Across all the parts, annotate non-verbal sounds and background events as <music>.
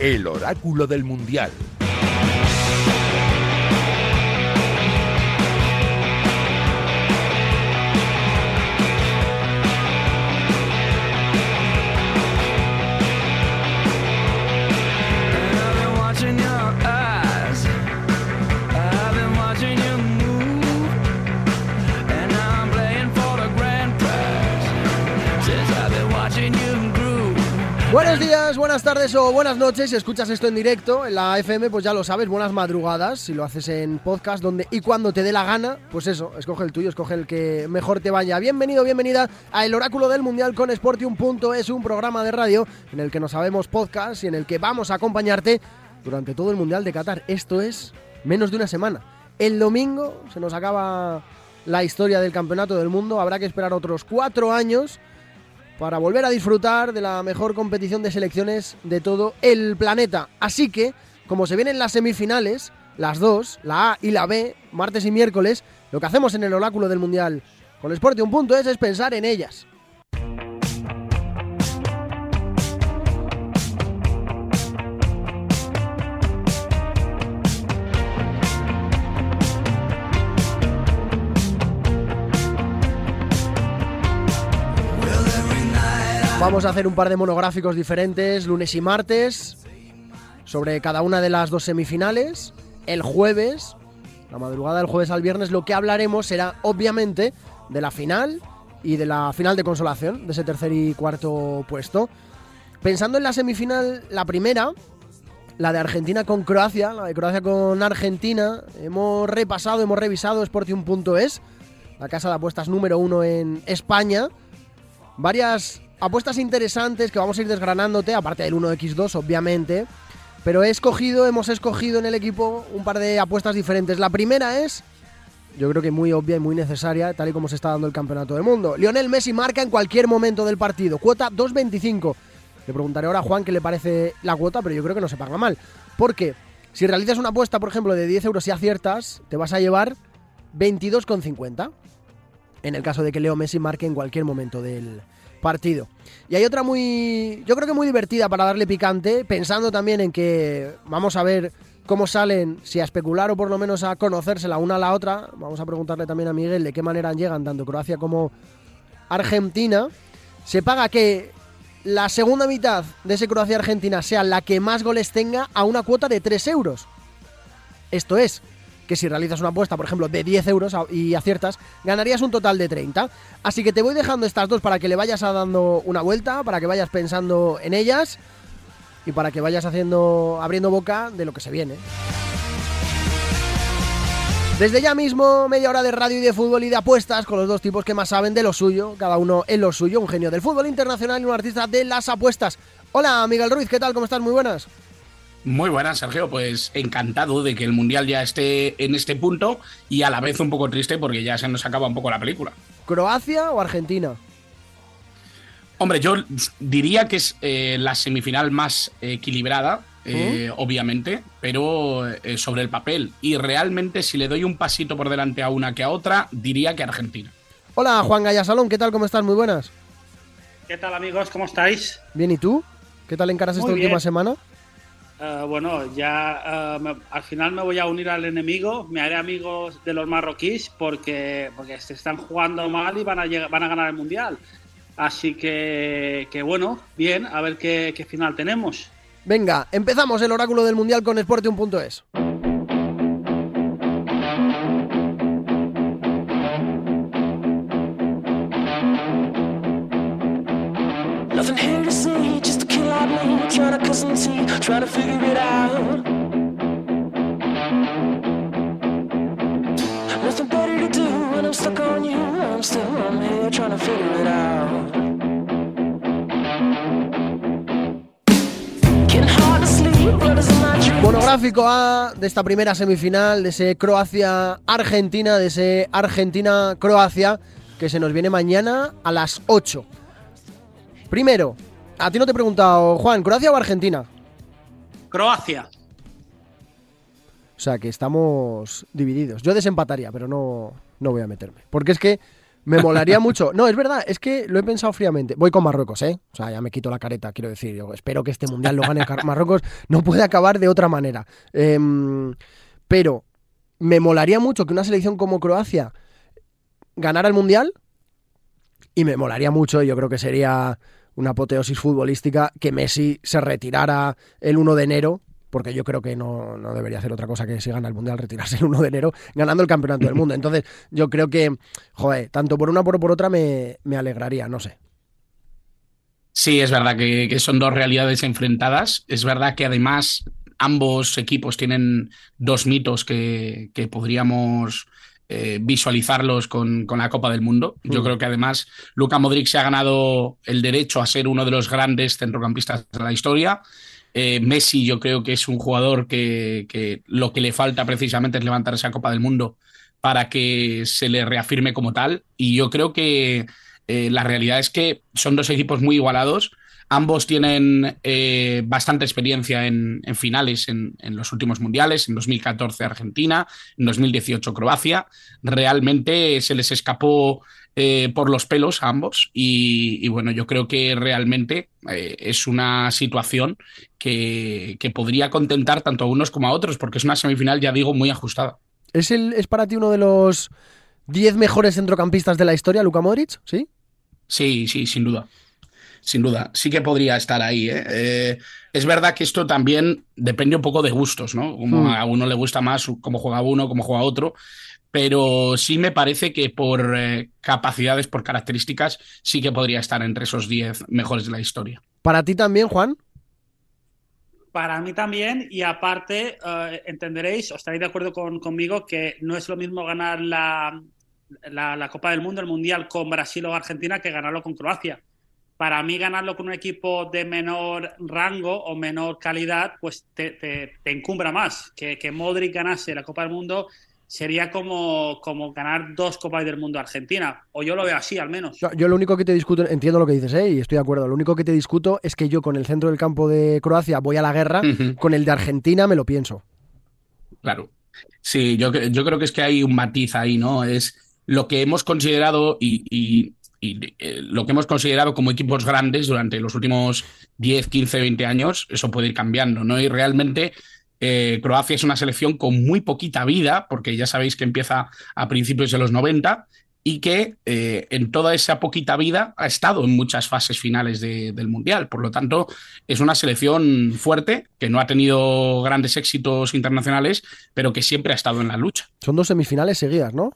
El oráculo del mundial. Buenos días, buenas tardes o buenas noches. Si escuchas esto en directo en la FM, pues ya lo sabes, buenas madrugadas. Si lo haces en podcast, donde y cuando te dé la gana, pues eso, escoge el tuyo, escoge el que mejor te vaya. Bienvenido, bienvenida a El Oráculo del Mundial con Sportium. Es un programa de radio en el que nos sabemos podcast y en el que vamos a acompañarte durante todo el Mundial de Qatar. Esto es menos de una semana. El domingo se nos acaba la historia del Campeonato del Mundo. Habrá que esperar otros cuatro años para volver a disfrutar de la mejor competición de selecciones de todo el planeta. Así que, como se vienen las semifinales, las dos, la A y la B, martes y miércoles, lo que hacemos en el oráculo del Mundial con punto es pensar en ellas. Vamos a hacer un par de monográficos diferentes, lunes y martes, sobre cada una de las dos semifinales. El jueves, la madrugada del jueves al viernes, lo que hablaremos será obviamente de la final y de la final de consolación, de ese tercer y cuarto puesto. Pensando en la semifinal, la primera, la de Argentina con Croacia, la de Croacia con Argentina, hemos repasado, hemos revisado Sportium.es, la casa de apuestas número uno en España. Varias apuestas interesantes que vamos a ir desgranándote, aparte del 1x2, obviamente. Pero he escogido, hemos escogido en el equipo un par de apuestas diferentes. La primera es, yo creo que muy obvia y muy necesaria, tal y como se está dando el campeonato del mundo. Lionel Messi marca en cualquier momento del partido, cuota 2.25. Le preguntaré ahora a Juan qué le parece la cuota, pero yo creo que no se paga mal. Porque si realizas una apuesta, por ejemplo, de 10 euros y aciertas, te vas a llevar 22,50. En el caso de que Leo Messi marque en cualquier momento del. Y hay otra muy, yo creo que muy divertida para darle picante, pensando también en que vamos a ver cómo salen, si a especular o por lo menos a conocerse la una a la otra. Vamos a preguntarle también a Miguel de qué manera llegan tanto Croacia como Argentina. Se paga que la segunda mitad de ese Croacia-Argentina sea la que más goles tenga a una cuota de 3 euros. Esto es, que si realizas una apuesta, por ejemplo, de 10 euros y aciertas, ganarías un total de 30. Así que te voy dejando estas dos para que le vayas dando una vuelta, para que vayas pensando en ellas y para que vayas haciendo, abriendo boca de lo que se viene. Desde ya mismo, media hora de radio y de fútbol y de apuestas con los dos tipos que más saben de lo suyo, cada uno en lo suyo, un genio del fútbol internacional y un artista de las apuestas. Hola, Miguel Ruiz, ¿qué tal? ¿Cómo estás? Muy buenas. Muy buenas, Sergio. Pues encantado de que el Mundial ya esté en este punto y a la vez un poco triste porque ya se nos acaba un poco la película. ¿Croacia o Argentina? Hombre, yo diría que es eh, la semifinal más equilibrada, eh, obviamente, pero eh, sobre el papel. Y realmente, si le doy un pasito por delante a una que a otra, diría que Argentina. Hola, Juan Gallasalón, ¿qué tal? ¿Cómo estás? Muy buenas. ¿Qué tal, amigos? ¿Cómo estáis? Bien, ¿y tú? ¿Qué tal encaras esta última semana? Eh, bueno, ya eh, al final me voy a unir al enemigo, me haré amigos de los marroquíes porque, porque se están jugando mal y van a, van a ganar el Mundial. Así que, que bueno, bien, a ver qué, qué final tenemos. Venga, empezamos el oráculo del Mundial con Sportium.es. Monográfico A de esta primera semifinal, de ese Croacia-Argentina, de ese Argentina-Croacia, que se nos viene mañana a las 8. Primero, a ti no te he preguntado, Juan, ¿Croacia o Argentina? Croacia. O sea que estamos divididos. Yo desempataría, pero no, no voy a meterme. Porque es que Me molaría <laughs> mucho. No, es verdad, es que lo he pensado fríamente. Voy con Marruecos, ¿eh? O sea, ya me quito la careta, quiero decir. Yo espero que este mundial lo gane <laughs> Marruecos. No puede acabar de otra manera. Em, pero me molaría mucho que una selección como Croacia ganara el mundial. Y me molaría mucho, yo creo que sería una apoteosis futbolística, que Messi se retirara el 1 de enero porque yo creo que no, debería hacer otra cosa que si gana el Mundial retirarse el 1 de enero ganando el Campeonato del Mundo. Entonces, yo creo que, joder, tanto por una como por otra me, alegraría, no sé. Sí, es verdad que, son dos realidades enfrentadas. Es verdad que además ambos equipos tienen dos mitos que, podríamos eh, visualizarlos con, con, la Copa del Mundo. Yo mm. creo que además Luka Modric se ha ganado el derecho a ser uno de los grandes centrocampistas de la historia. Eh, Messi yo creo que es un jugador que, lo que le falta precisamente es levantar esa Copa del Mundo para que se le reafirme como tal. Y yo creo que eh, la realidad es que son dos equipos muy igualados. Ambos tienen eh, bastante experiencia en, finales en, en, los últimos mundiales, en 2014 Argentina, en 2018 Croacia. Realmente se les escapó eh, por los pelos a ambos y, bueno, yo creo que realmente eh, es una situación que, podría contentar tanto a unos como a otros, porque es una semifinal, ya digo, muy ajustada. ¿Es, el, es para ti uno de los 10 mejores centrocampistas de la historia, Luka Modric? ¿Sí? Sí, sí, sin duda. Sin duda, sí que podría estar ahí. ¿eh? es verdad que esto también depende un poco de gustos, ¿no? Como hmm. a uno le gusta más cómo juega uno, cómo juega otro pero sí me parece que por eh, capacidades, por características, sí que podría estar entre esos 10 mejores de la historia. ¿Para ti también, Juan? Para mí también, y aparte, eh, entenderéis, o estaréis de acuerdo conmigo, que no es lo mismo ganar la, la, Copa del Mundo, el Mundial, con Brasil o Argentina que ganarlo con Croacia. Para mí, ganarlo con un equipo de menor rango o menor calidad, pues te, te, te encumbra más. Que, que Modric ganase la Copa del Mundo sería como, como ganar dos Copas del Mundo a Argentina. O yo lo veo así, al menos. Yo, lo único que te discuto, entiendo lo que dices, ¿eh? y estoy de acuerdo. Lo único que te discuto es que yo con el centro del campo de Croacia voy a la guerra, con el de Argentina me lo pienso. Claro. Sí, yo, yo creo que es que hay un matiz ahí, ¿no? Es lo que hemos considerado y, y, eh, lo que hemos considerado como equipos grandes durante los últimos 10, 15, 20 años, eso puede ir cambiando, ¿no? Y realmente eh, Croacia es una selección con muy poquita vida, porque ya sabéis que empieza a principios de los 90 y que eh, en toda esa poquita vida ha estado en muchas fases finales del Mundial. Por lo tanto, es una selección fuerte, que no ha tenido grandes éxitos internacionales, pero que siempre ha estado en la lucha. Son dos semifinales seguidas, ¿no?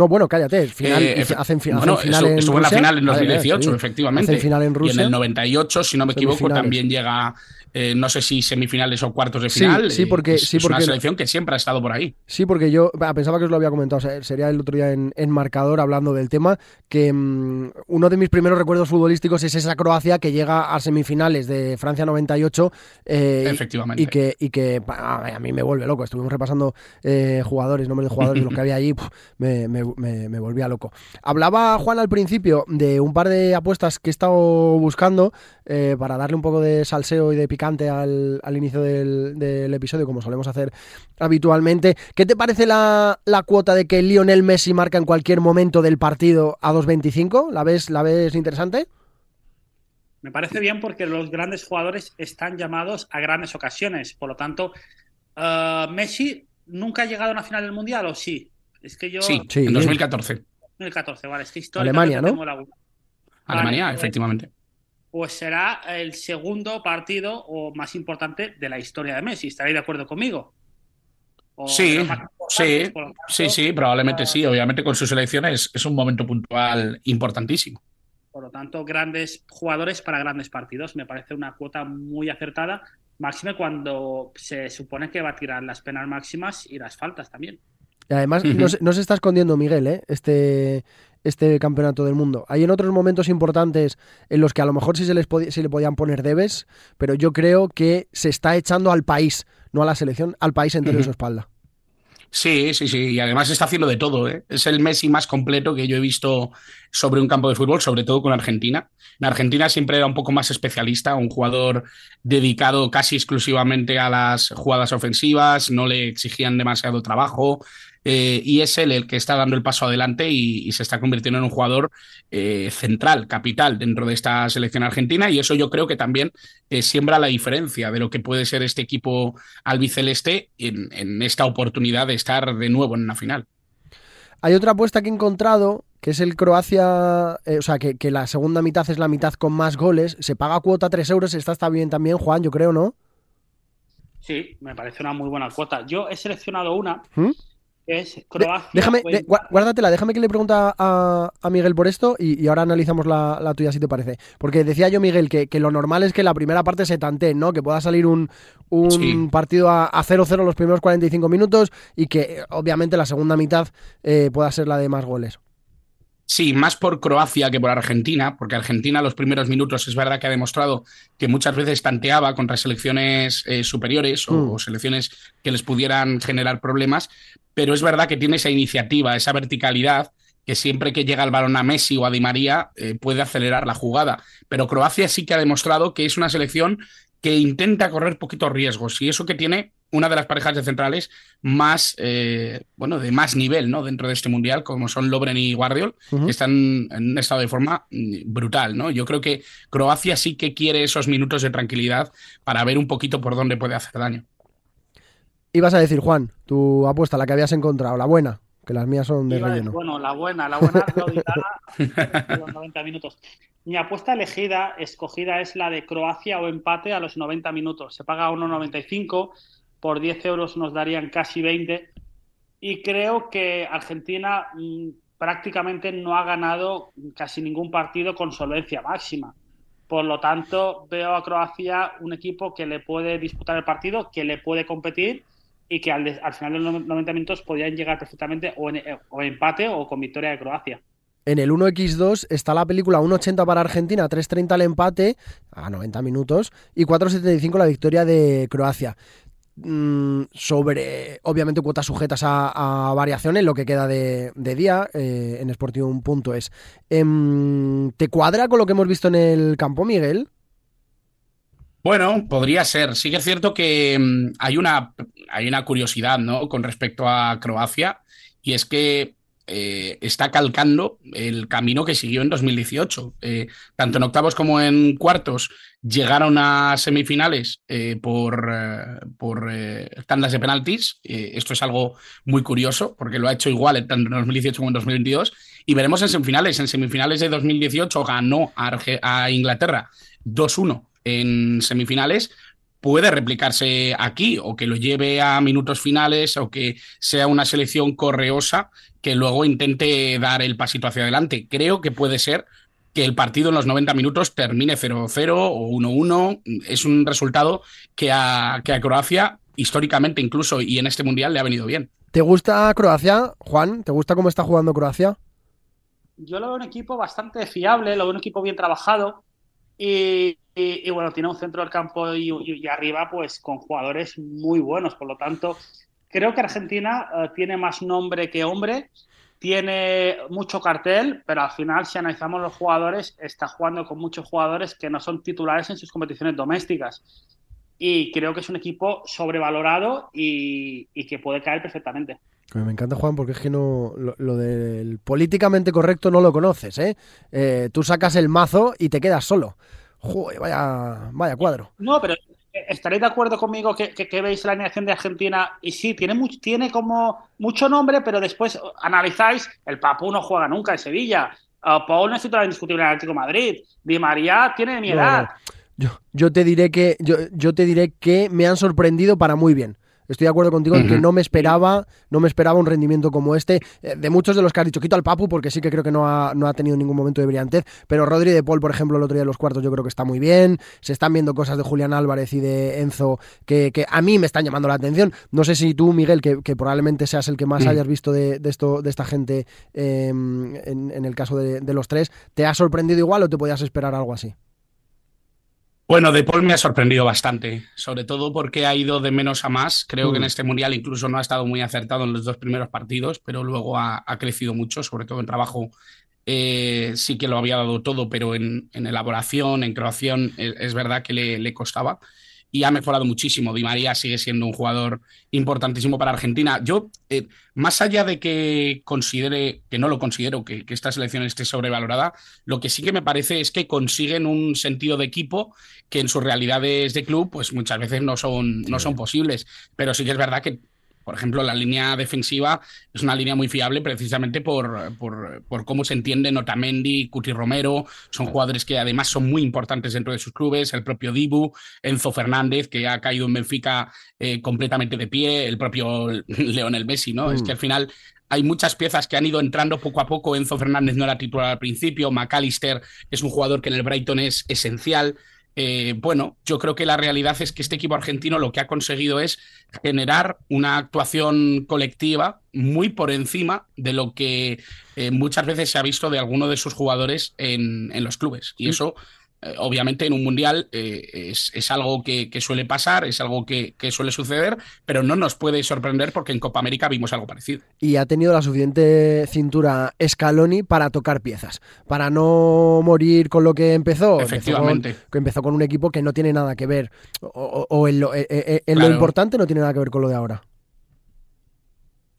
No, bueno, cállate. Final, eh, hacen, bueno, final en estuvo en la final en 2018, efectivamente. final en Rusia. Y en el 98, si no me equivoco, también llega eh, no sé si semifinales o cuartos de final. Sí, porque, es, una selección que siempre ha estado por ahí. Sí, porque yo pensaba que os lo había comentado, sería el otro día en, marcador hablando del tema, que mm, uno de mis primeros recuerdos futbolísticos es esa Croacia que llega a semifinales de Francia 98. Eh, Efectivamente. Y que, y que a mí me vuelve loco. Estuvimos repasando eh, jugadores, nombres de jugadores, lo que había allí, me, me, volvía loco. Hablaba Juan al principio de un par de apuestas que he estado buscando para darle un poco de salseo y de al, al inicio del, episodio, como solemos hacer habitualmente. ¿Qué te parece la, cuota de que Lionel Messi marca en cualquier momento del partido a 2.25? ¿La ves, ¿La ves interesante? Me parece bien porque los grandes jugadores están llamados a grandes ocasiones. Por lo tanto, uh, Messi nunca ha llegado a una final del Mundial, ¿o sí? Es que yo... Sí, en 2014. 2014, vale. Es que Alemania, ¿no? Alemania, efectivamente pues será el segundo partido o más importante de la historia de Messi. ¿Estaréis de acuerdo conmigo? sí, sí, sí, sí, probablemente sí. Obviamente con sus elecciones es un momento puntual importantísimo. Por lo tanto, grandes jugadores para grandes partidos. Me parece una cuota muy acertada, máxime cuando se supone que va a tirar las penas máximas y las faltas también. Y además, no, se, está escondiendo Miguel, ¿eh? Este, este campeonato del mundo. Hay en otros momentos importantes en los que a lo mejor sí se les le podían poner debes, pero yo creo que se está echando al país, no a la selección, al país entero en su espalda. Sí, sí, sí. Y además está haciendo de todo. ¿eh? Es el Messi más completo que yo he visto sobre un campo de fútbol, sobre todo con Argentina. En Argentina siempre era un poco más especialista, un jugador dedicado casi exclusivamente a las jugadas ofensivas, no le exigían demasiado trabajo, eh, y es él el que está dando el paso adelante y, se está convirtiendo en un jugador eh, central, capital dentro de esta selección argentina y eso yo creo que también eh, siembra la diferencia de lo que puede ser este equipo albiceleste en, en esta oportunidad de estar de nuevo en una final. Hay otra apuesta que he encontrado que es el Croacia, o sea, que, que, la segunda mitad es la mitad con más goles, se paga cuota 3 euros, esta está bien también, Juan, yo creo, ¿no? Sí, me parece una muy buena cuota. Yo he seleccionado una ¿Mm? Es Croacia. déjame, guárdatela, déjame que le pregunta a, Miguel por esto y, ahora analizamos la, tuya si te parece. Porque decía yo, Miguel, que, lo normal es que la primera parte se tante, ¿no? Que pueda salir un, partido a 0-0 los primeros 45 minutos y que obviamente la segunda mitad eh, pueda ser la de más goles. Sí, más por Croacia que por Argentina, porque Argentina los primeros minutos es verdad que ha demostrado que muchas veces tanteaba contra selecciones eh, superiores o, mm. selecciones que les pudieran generar problemas, pero es verdad que tiene esa iniciativa, esa verticalidad que siempre que llega el balón a Messi o a Di María eh, puede acelerar la jugada. Pero Croacia sí que ha demostrado que es una selección que intenta correr poquitos riesgos y eso que tiene una de las parejas de centrales más, eh, bueno, de más nivel, ¿no? Dentro de este mundial, como son Lobren y Guardiol, que están en un estado de forma mm, brutal, ¿no? Yo creo que Croacia sí que quiere esos minutos de tranquilidad para ver un poquito por dónde puede hacer daño. Ibas a decir, Juan, tu apuesta, la que habías encontrado, la buena, que las mías son de relleno. Bueno, la buena, la buena de los <laughs> 90 minutos. Mi apuesta elegida, escogida, es la de Croacia o empate a los 90 minutos. Se paga 1,95 por 10 euros nos darían casi 20. Y creo que Argentina mm, prácticamente no ha ganado casi ningún partido con solvencia máxima. Por lo tanto, veo a Croacia un equipo que le puede disputar el partido, que le puede competir y que al, final de los 90 minutos podrían llegar perfectamente o en, empate o con victoria de Croacia. En el 1x2 está la película 1.80 para Argentina, 3.30 el empate a 90 minutos y 4.75 la victoria de Croacia. Mm, sobre, obviamente, cuotas sujetas a, variaciones, lo que queda de, día eh, en Sportium.es. Em, ¿Te cuadra con lo que hemos visto en el campo, Miguel? Bueno, podría ser. Sí que es cierto que mm, hay, una, hay una curiosidad ¿no? con respecto a Croacia y es que eh, está calcando el camino que siguió en 2018. Eh, tanto en octavos como en cuartos llegaron a semifinales eh, por, por tandas de penaltis. esto es algo muy curioso porque lo ha hecho igual tanto en 2018 como en 2022. Y veremos en semifinales. En semifinales de 2018 ganó a, a Inglaterra 2-1 en semifinales puede replicarse aquí o que lo lleve a minutos finales o que sea una selección correosa que luego intente dar el pasito hacia adelante. Creo que puede ser que el partido en los 90 minutos termine 0-0 o 1-1. Es un resultado que a, que a Croacia, históricamente incluso y en este mundial, le ha venido bien. ¿Te gusta Croacia, Juan? ¿Te gusta cómo está jugando Croacia? Yo lo veo un equipo bastante fiable, lo veo un equipo bien trabajado y, bueno, tiene un centro del campo y, arriba pues con jugadores muy buenos. Por lo tanto, creo que Argentina eh, tiene más nombre que hombre, tiene mucho cartel, pero al final si analizamos los jugadores, está jugando con muchos jugadores que no son titulares en sus competiciones domésticas. Y creo que es un equipo sobrevalorado y, que puede caer perfectamente. Me encanta, Juan, porque es que no lo, del políticamente correcto no lo conoces, ¿eh? ¿eh? Tú sacas el mazo y te quedas solo. Joder, vaya, vaya cuadro. No, pero estaréis de acuerdo conmigo que, veis la animación de Argentina y sí, tiene, tiene como mucho nombre, pero después analizáis, el Papu no juega nunca en Sevilla, uh, Paul no es titular indiscutible en el Atlético Madrid, Di María tiene mi edad. Yo, yo, te diré que yo, yo te diré que me han sorprendido para muy bien. Estoy de acuerdo contigo en que no me esperaba, no me esperaba un rendimiento como este. Eh, de muchos de los que has dicho, quito al Papu, porque sí que creo que no ha, no ha tenido ningún momento de brillantez. Pero Rodri de Paul, por ejemplo, el otro día de los cuartos, yo creo que está muy bien. Se están viendo cosas de Julián Álvarez y de Enzo que, a mí me están llamando la atención. No sé si tú, Miguel, que, probablemente seas el que más hayas visto de, esto, de esta gente em, en, el caso de, de los tres, ¿te ha sorprendido igual o te podías esperar algo así? Bueno, De Paul me ha sorprendido bastante, sobre todo porque ha ido de menos a más. Creo que en mm. este mundial incluso no ha estado muy acertado en los dos primeros partidos, pero luego ha, crecido mucho, sobre todo en trabajo. Eh, sí que lo había dado todo, pero en, elaboración, en creación, es, verdad que le, costaba. Y ha mejorado muchísimo. Di María sigue siendo un jugador importantísimo para Argentina. Yo, eh, más allá de que considere, que no lo considero, que, esta selección esté sobrevalorada, lo que sí que me parece es que consiguen un sentido de equipo que en sus realidades de club, pues muchas veces no son, no son posibles. Pero sí que es verdad que por ejemplo, la línea defensiva es una línea muy fiable precisamente por, por, cómo se entiende Notamendi, Cuti Romero. Son jugadores que además son muy importantes dentro de sus clubes. El propio Dibu, Enzo Fernández, que ha caído en Benfica eh, completamente de pie. El propio <laughs> Leonel Messi, ¿no? Es que al final hay muchas piezas que han ido entrando poco a poco. Enzo Fernández no era titular al principio. McAllister es un jugador que en el Brighton es esencial. Eh, bueno, yo creo que la realidad es que este equipo argentino lo que ha conseguido es generar una actuación colectiva muy por encima de lo que eh, muchas veces se ha visto de alguno de sus jugadores en, en los clubes. Y eso eh, obviamente en un mundial eh, es, algo que, suele pasar, es algo que, suele suceder, pero no nos puede sorprender porque en Copa América vimos algo parecido. Y ha tenido la suficiente cintura Scaloni para tocar piezas, para no morir con lo que empezó. Efectivamente. que empezó con un equipo que no tiene nada que ver, o, en, lo, eh, lo importante no tiene nada que ver con lo de ahora.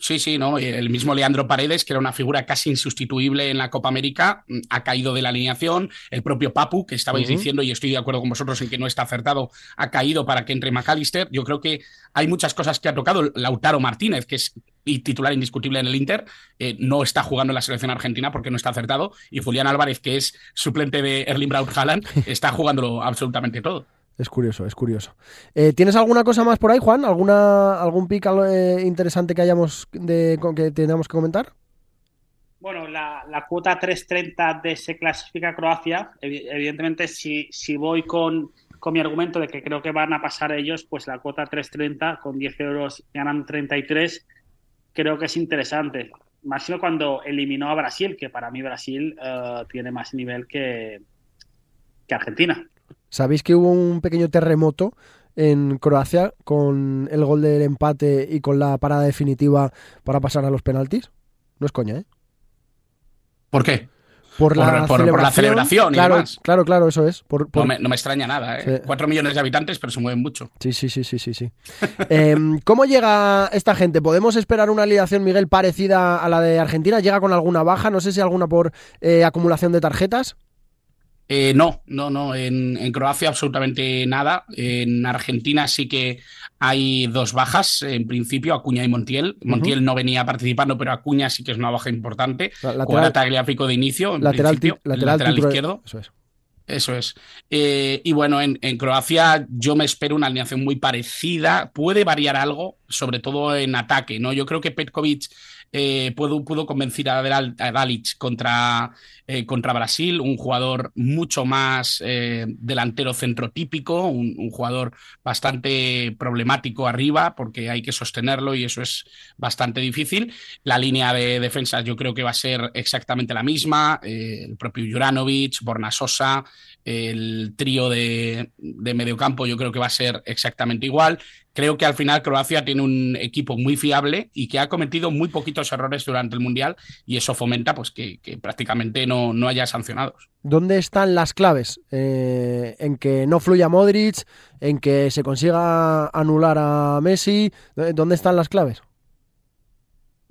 Sí, sí, no. El mismo Leandro Paredes, que era una figura casi insustituible en la Copa América, mm, ha caído de la alineación. El propio Papu, que estabais diciendo, y estoy de acuerdo con vosotros en que no está acertado, ha caído para que entre McAllister. Yo creo que hay muchas cosas que ha tocado. Lautaro Martínez, que es titular indiscutible en el Inter, eh, no está jugando en la selección argentina porque no está acertado. Y Julián Álvarez, que es suplente de Erling Braut Haaland, <laughs> está jugándolo absolutamente todo. Es curioso, es curioso. Eh, ¿Tienes alguna cosa más por ahí, Juan? ¿Alguna, ¿Algún pick eh, interesante que hayamos de, que tengamos que comentar? Bueno, la, cuota 3.30 de se clasifica Croacia. Evidentemente, si, si voy con, con mi argumento de que creo que van a pasar ellos, pues la cuota 3.30 con 10 euros ganan 33, creo que es interesante. Más cuando eliminó a Brasil, que para mí Brasil eh, tiene más nivel que, que Argentina. ¿Sabéis que hubo un pequeño terremoto en Croacia con el gol del empate y con la parada definitiva para pasar a los penaltis? No es coña, ¿eh? ¿Por qué? Por la, celebración. claro, claro, claro, eso es. No, me, extraña nada, ¿eh? Cuatro millones de habitantes, pero se mueven mucho. Sí, sí, sí, sí, sí. sí. <laughs> Em, ¿Cómo llega esta gente? ¿Podemos esperar una alineación, Miguel, parecida a la de Argentina? ¿Llega con alguna baja? No sé si alguna por eh, acumulación de tarjetas. Eh, no, no, no. En, Croacia absolutamente nada. En Argentina sí que hay dos bajas, en principio, Acuña y Montiel. Montiel no venía participando, pero Acuña sí que es una baja importante. Lateral, tagliafico de inicio, en lateral, principio, lateral, izquierdo. Eso es. Eso es. Eh, y bueno, en, Croacia yo me espero una alineación muy parecida. Puede variar algo, sobre todo en ataque, ¿no? Yo creo que Petkovic eh, pudo, convencer a, Dalic contra, eh, contra Brasil, un jugador mucho más eh, delantero centrotípico, un, un, jugador bastante problemático arriba porque hay que sostenerlo y eso es bastante difícil. La línea de defensa yo creo que va a ser exactamente la misma, el propio Juranovic, Bornasosa, el trío de, de mediocampo yo creo que va a ser exactamente igual creo que al final Croacia tiene un equipo muy fiable y que ha cometido muy poquitos errores durante el Mundial y eso fomenta pues que, prácticamente no, no, haya sancionados. ¿Dónde están las claves? Eh, ¿En que no fluya Modric? ¿En que se consiga anular a Messi? ¿Dónde están las claves?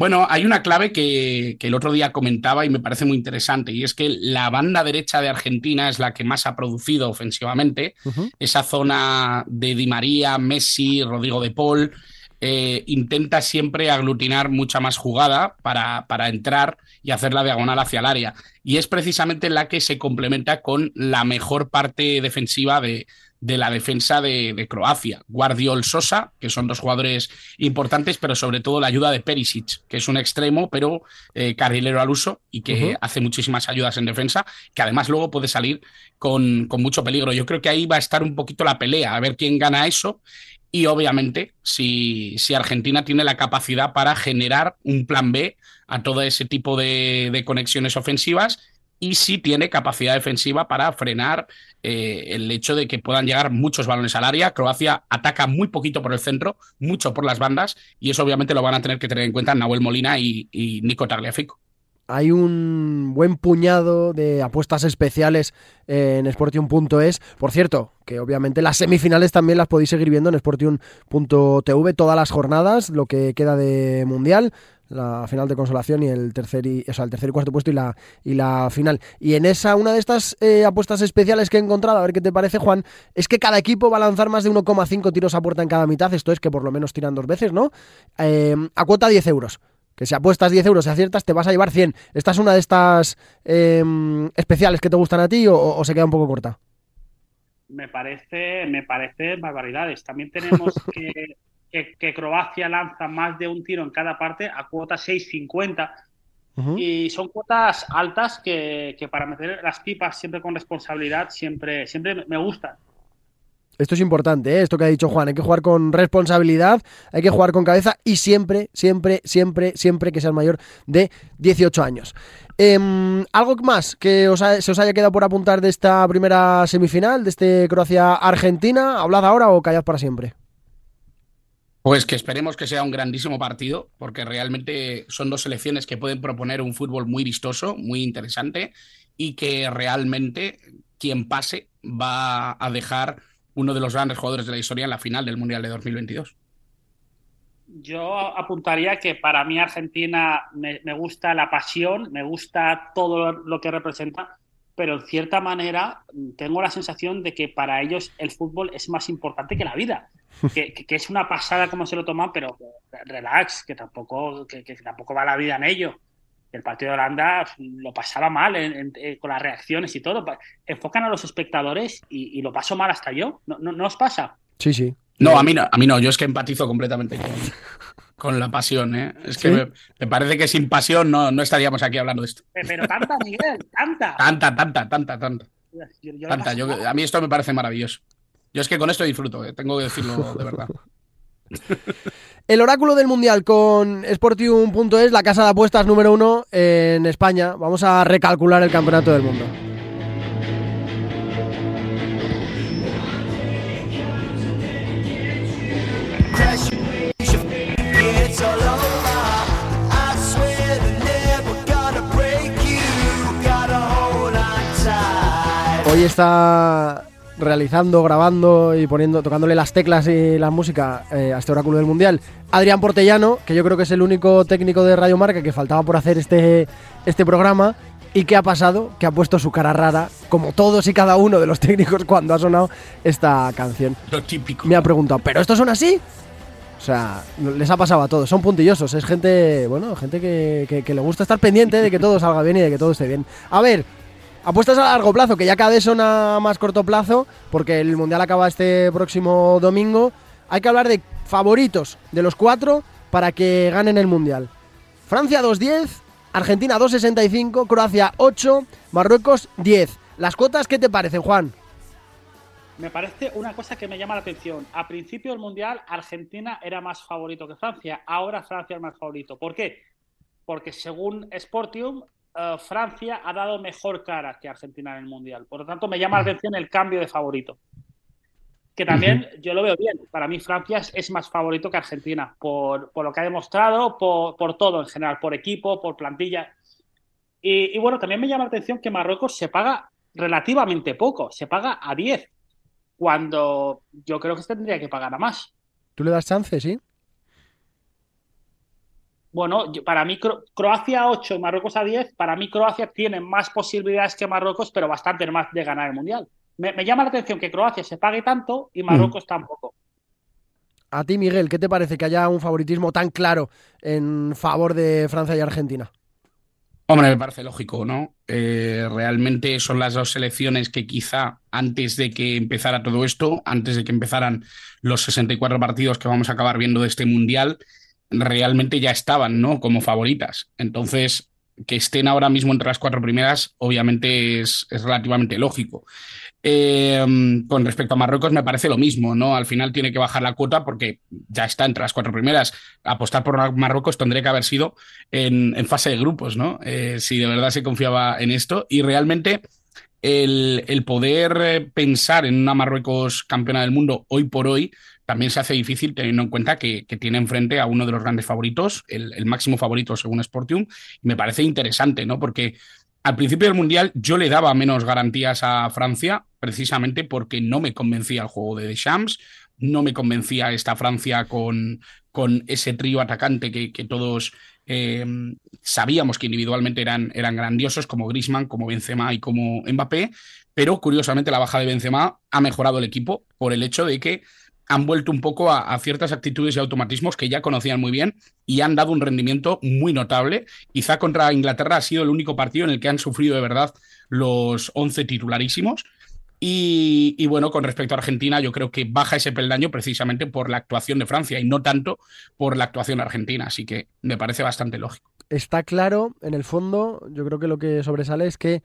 Bueno, hay una clave que, el otro día comentaba y me parece muy interesante, y es que la banda derecha de Argentina es la que más ha producido ofensivamente. Esa zona de Di María, Messi, Rodrigo de Paul, eh, intenta siempre aglutinar mucha más jugada para, para entrar y hacer la diagonal hacia el área. Y es precisamente la que se complementa con la mejor parte defensiva de, de la defensa de, Croacia. Guardiol Sosa, que son dos jugadores importantes, pero sobre todo la ayuda de Perisic, que es un extremo, pero eh, carrilero al uso y que hace muchísimas ayudas en defensa, que además luego puede salir con, con, mucho peligro. Yo creo que ahí va a estar un poquito la pelea, a ver quién gana eso. Y obviamente, si, si Argentina tiene la capacidad para generar un plan B a todo ese tipo de, de conexiones ofensivas y si tiene capacidad defensiva para frenar eh, el hecho de que puedan llegar muchos balones al área. Croacia ataca muy poquito por el centro, mucho por las bandas, y eso obviamente lo van a tener que tener en cuenta Nahuel Molina y, Nico Tagliafico. Hay un buen puñado de apuestas especiales en Sportium.es. Por cierto, que obviamente las semifinales también las podéis seguir viendo en Sportium.tv todas las jornadas, lo que queda de Mundial la final de consolación y el tercer y, o sea, el tercer y cuarto puesto y la, y la final. Y en esa, una de estas eh, apuestas especiales que he encontrado, a ver qué te parece, Juan, es que cada equipo va a lanzar más de 1,5 tiros a puerta en cada mitad. Esto es que por lo menos tiran dos veces, ¿no? Eh, a cuota 10 euros. Que si apuestas 10 euros y aciertas, te vas a llevar 100. ¿Esta es una de estas eh, especiales que te gustan a ti o, o se queda un poco corta? Me parece, me parece barbaridades. También tenemos <laughs> que que, Croacia lanza más de un tiro en cada parte a cuota 6.50. Y son cuotas altas que, para meter las pipas siempre con responsabilidad siempre, siempre me gustan. Esto es importante, ¿eh? esto que ha dicho Juan. Hay que jugar con responsabilidad, hay que jugar con cabeza y siempre, siempre, siempre, siempre que seas mayor de 18 años. Em, ¿Algo más que se os haya quedado por apuntar de esta primera semifinal, de este Croacia-Argentina? ¿Hablad ahora o callad para siempre? Pues que esperemos que sea un grandísimo partido, porque realmente son dos selecciones que pueden proponer un fútbol muy vistoso, muy interesante, y que realmente quien pase va a dejar uno de los grandes jugadores de la historia en la final del Mundial de 2022. Yo apuntaría que para mí Argentina me, me gusta la pasión, me gusta todo lo que representa, pero en cierta manera tengo la sensación de que para ellos el fútbol es más importante que la vida. <laughs> Que, es una pasada como se lo toman, pero relax, que tampoco, que, tampoco va la vida en ello. El partido de Holanda lo pasaba mal eh, con las reacciones y todo. Enfocan a los espectadores y, lo paso mal hasta yo. ¿No, no, os pasa? Sí, sí. No, a mí no, a mí no. Yo es que empatizo completamente con, con la pasión. ¿eh? Es que me, parece que sin pasión no, no estaríamos aquí hablando de esto. Pero tanta, Miguel, tanta. <laughs> Tanta, tanta, tanta, tanta. tanta. a mí esto me parece maravilloso. Yo es que con esto disfruto, eh, tengo que decirlo de verdad. <laughs> El oráculo del mundial con Sportium.es, la casa de apuestas número uno en España. Vamos a recalcular el campeonato del mundo. Hoy está realizando, grabando y poniendo, tocándole las teclas y la música eh, a este oráculo del mundial. Adrián Portellano, que yo creo que es el único técnico de Radio Marca que faltaba por hacer este, este programa. ¿Y qué ha pasado? Que ha puesto su cara rara, como todos y cada uno de los técnicos cuando ha sonado esta canción. Lo típico. Me ha preguntado, ¿pero estos son así? O sea, les ha pasado a todos, son puntillosos, es gente, bueno, gente que, que le gusta estar pendiente de que todo salga bien y de que todo esté bien. A ver, Apuestas a largo plazo, que ya cada vez son a más corto plazo, porque el Mundial acaba este próximo domingo. Hay que hablar de favoritos de los cuatro para que ganen el Mundial. Francia 2-10, Argentina 2-65, Croacia 8, Marruecos 10. ¿Las cuotas qué te parecen, Juan? Me parece una cosa que me llama la atención. A principio del Mundial, Argentina era más favorito que Francia. Ahora Francia es más favorito. ¿Por qué? Porque según Sportium, eh, Francia ha dado mejor cara que Argentina en el Mundial. Por lo tanto, me llama la atención el cambio de favorito. Que también yo lo veo bien. Para mí, Francia es más favorito que Argentina, por, lo que ha demostrado, por, todo en general, por equipo, por plantilla. Y, bueno, también me llama la atención que Marruecos se paga relativamente poco, se paga a 10, cuando yo creo que se tendría que pagar a más. ¿Tú le das chance, sí? Bueno, para mí Croacia 8 y Marruecos a 10, para mí Croacia tiene más posibilidades que Marruecos, pero bastante más de ganar el Mundial. Me, llama la atención que Croacia se pague tanto y Marruecos tampoco. A ti, Miguel, ¿qué te parece que haya un favoritismo tan claro en favor de Francia y Argentina? Hombre, me parece lógico, ¿no? Eh, realmente son las dos selecciones que quizá antes de que empezara todo esto, antes de que empezaran los 64 partidos que vamos a acabar viendo de este Mundial, realmente ya estaban, ¿no? Como favoritas. Entonces, que estén ahora mismo entre las cuatro primeras, obviamente es, relativamente lógico. Em, con respecto a Marruecos, me parece lo mismo, ¿no? Al final tiene que bajar la cuota porque ya está entre las cuatro primeras. Apostar por Marruecos tendría que haber sido en, fase de grupos, ¿no? Eh, si de verdad se confiaba en esto. Y realmente el, poder eh, pensar en una Marruecos campeona del mundo hoy por hoy también se hace difícil teniendo en cuenta que, que tiene enfrente a uno de los grandes favoritos, el, el máximo favorito según Sportium, y me parece interesante, ¿no? Porque al principio del Mundial yo le daba menos garantías a Francia, precisamente porque no me convencía el juego de Deschamps, no me convencía esta Francia con, con ese trío atacante que, que todos eh, sabíamos que individualmente eran, eran grandiosos, como Grisman, como Benzema y como Mbappé, pero curiosamente la baja de Benzema ha mejorado el equipo por el hecho de que han vuelto un poco a, a, ciertas actitudes y automatismos que ya conocían muy bien y han dado un rendimiento muy notable. Quizá contra Inglaterra ha sido el único partido en el que han sufrido de verdad los 11 titularísimos. Y, bueno, con respecto a Argentina, yo creo que baja ese peldaño precisamente por la actuación de Francia y no tanto por la actuación argentina. Así que me parece bastante lógico. Está claro, en el fondo, yo creo que lo que sobresale es que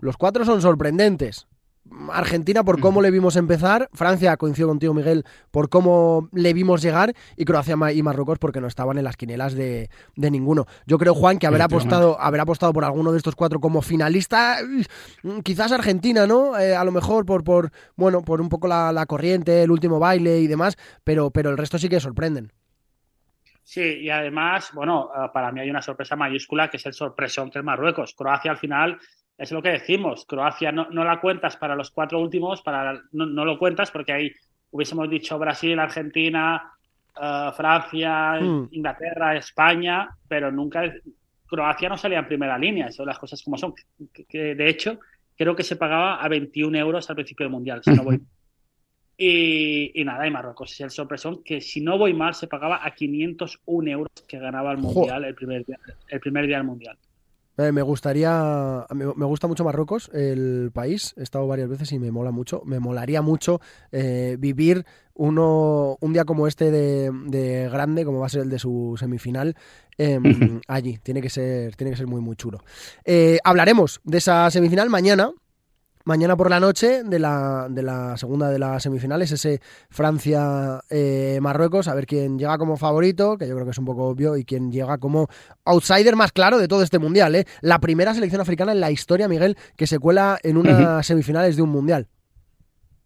los cuatro son sorprendentes. Argentina por cómo le vimos empezar, Francia, coincido contigo Miguel, por cómo le vimos llegar y Croacia y Marruecos porque no estaban en las quinielas de, de ninguno. Yo creo, Juan, que haber apostado, haber apostado por alguno de estos cuatro como finalista, quizás Argentina, ¿no? Eh, a lo mejor por, por, bueno, por un poco la, la, corriente, el último baile y demás, pero, pero el resto sí que sorprenden. Sí, y además, bueno, eh, para mí hay una sorpresa mayúscula que es el sorpresón del Marruecos. Croacia al final es lo que decimos. Croacia no, no la cuentas para los cuatro últimos, para no, no, lo cuentas porque ahí hubiésemos dicho Brasil, Argentina, uh, Francia, mm. Inglaterra, España, pero nunca Croacia no salía en primera línea. Son las cosas como son. Que, que, de hecho, creo que se pagaba a 21 euros al principio del mundial, si no voy. Y, y, nada, y Marruecos es el sorpresón que si no voy mal se pagaba a 501 euros que ganaba el mundial el primer día, el primer día del mundial. Eh, me gustaría, me, me, gusta mucho Marruecos, el país, he estado varias veces y me mola mucho, me molaría mucho eh, vivir uno, un día como este de, de, grande, como va a ser el de su semifinal, eh, <laughs> allí, tiene que, ser, tiene que ser muy muy chulo. Eh, hablaremos de esa semifinal mañana, mañana por la noche de la, de la segunda de las semifinales, ese Francia-Marruecos, eh, a ver quién llega como favorito, que yo creo que es un poco obvio, y quién llega como outsider más claro de todo este mundial. ¿eh? La primera selección africana en la historia, Miguel, que se cuela en unas uh -huh. semifinales de un mundial.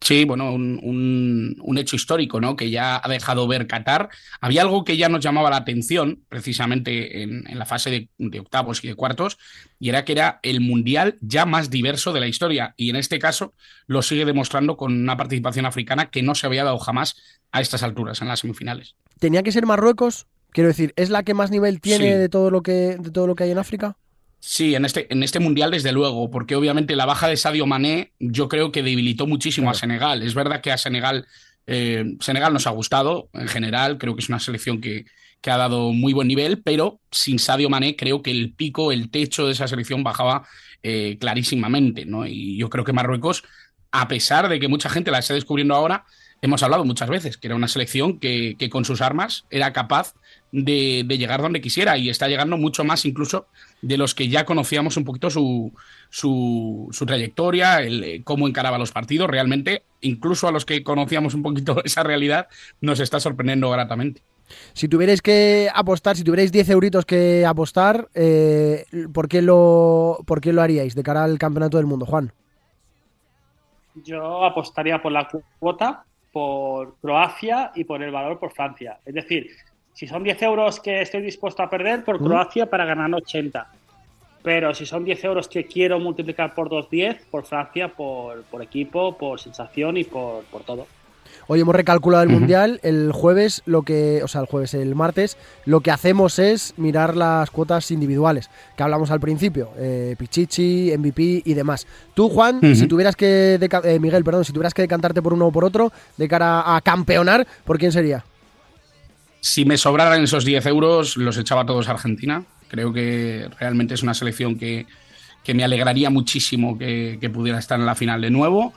Sí, bueno, un, un, un, hecho histórico, ¿no? Que ya ha dejado ver Qatar. Había algo que ya nos llamaba la atención, precisamente en, en la fase de, de, octavos y de cuartos, y era que era el mundial ya más diverso de la historia. Y en este caso lo sigue demostrando con una participación africana que no se había dado jamás a estas alturas, en las semifinales. ¿Tenía que ser Marruecos? Quiero decir, ¿es la que más nivel tiene sí. de todo lo que de todo lo que hay en África? Sí, en este, en este mundial, desde luego, porque obviamente la baja de Sadio Mané yo creo que debilitó muchísimo claro. a Senegal. Es verdad que a Senegal, eh, Senegal nos ha gustado en general, creo que es una selección que, que, ha dado muy buen nivel, pero sin Sadio Mané creo que el pico, el techo de esa selección bajaba eh, clarísimamente. ¿no? Y yo creo que Marruecos, a pesar de que mucha gente la está descubriendo ahora, hemos hablado muchas veces que era una selección que, que con sus armas era capaz de, de, llegar donde quisiera y está llegando mucho más incluso de los que ya conocíamos un poquito su, su, su trayectoria, el, eh, cómo encaraba los partidos. Realmente, incluso a los que conocíamos un poquito <laughs> esa realidad, nos está sorprendiendo gratamente. Si tuvierais que apostar, si tuvierais 10 euritos que apostar, eh, ¿por, qué lo, ¿por qué lo haríais de cara al campeonato del mundo, Juan? Yo apostaría por la cuota, por Croacia y por el valor por Francia. Es decir, si son 10 euros que estoy dispuesto a perder por Croacia para ganar 80. Pero si son 10 euros que quiero multiplicar por 2,10, por Francia, por, por, equipo, por sensación y por, por todo. Hoy hemos recalculado el uh -huh. mundial. El jueves, lo que, o sea, el jueves, el martes, lo que hacemos es mirar las cuotas individuales que hablamos al principio: eh, Pichichi, MVP y demás. Tú, Juan, uh -huh. si tuvieras que, eh, Miguel, perdón, si tuvieras que decantarte por uno o por otro de cara a campeonar, ¿por quién sería? Si me sobraran esos 10 euros, los echaba todos a Argentina. Creo que realmente es una selección que, que me alegraría muchísimo que, pudiera estar en la final de nuevo.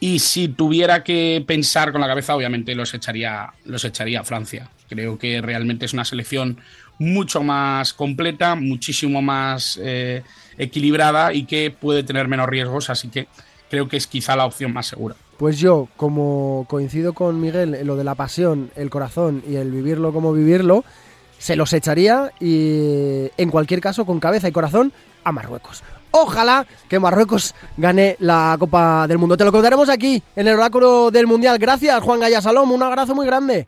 Y si tuviera que pensar con la cabeza, obviamente los echaría, los echaría a Francia. Creo que realmente es una selección mucho más completa, muchísimo más eh, equilibrada y que puede tener menos riesgos, así que creo que es quizá la opción más segura. Pues yo, como coincido con Miguel en lo de la pasión, el corazón y el vivirlo como vivirlo, se los echaría y en cualquier caso con cabeza y corazón a Marruecos. ojalá que Marruecos gane la Copa del Mundo. Te lo contaremos aquí en el oráculo del Mundial. Gracias, Juan Gaya Salom. Un abrazo muy grande.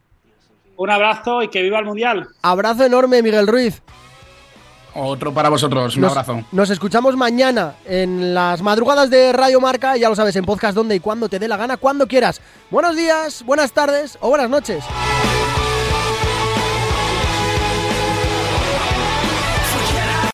Un abrazo y que viva el Mundial. Abrazo enorme, Miguel Ruiz. Otro para vosotros, un nos, abrazo. Nos escuchamos mañana en las madrugadas de Radio Marca, ya lo sabes, en podcast donde y cuando te dé la gana, cuando quieras. Buenos días, buenas tardes o buenas noches.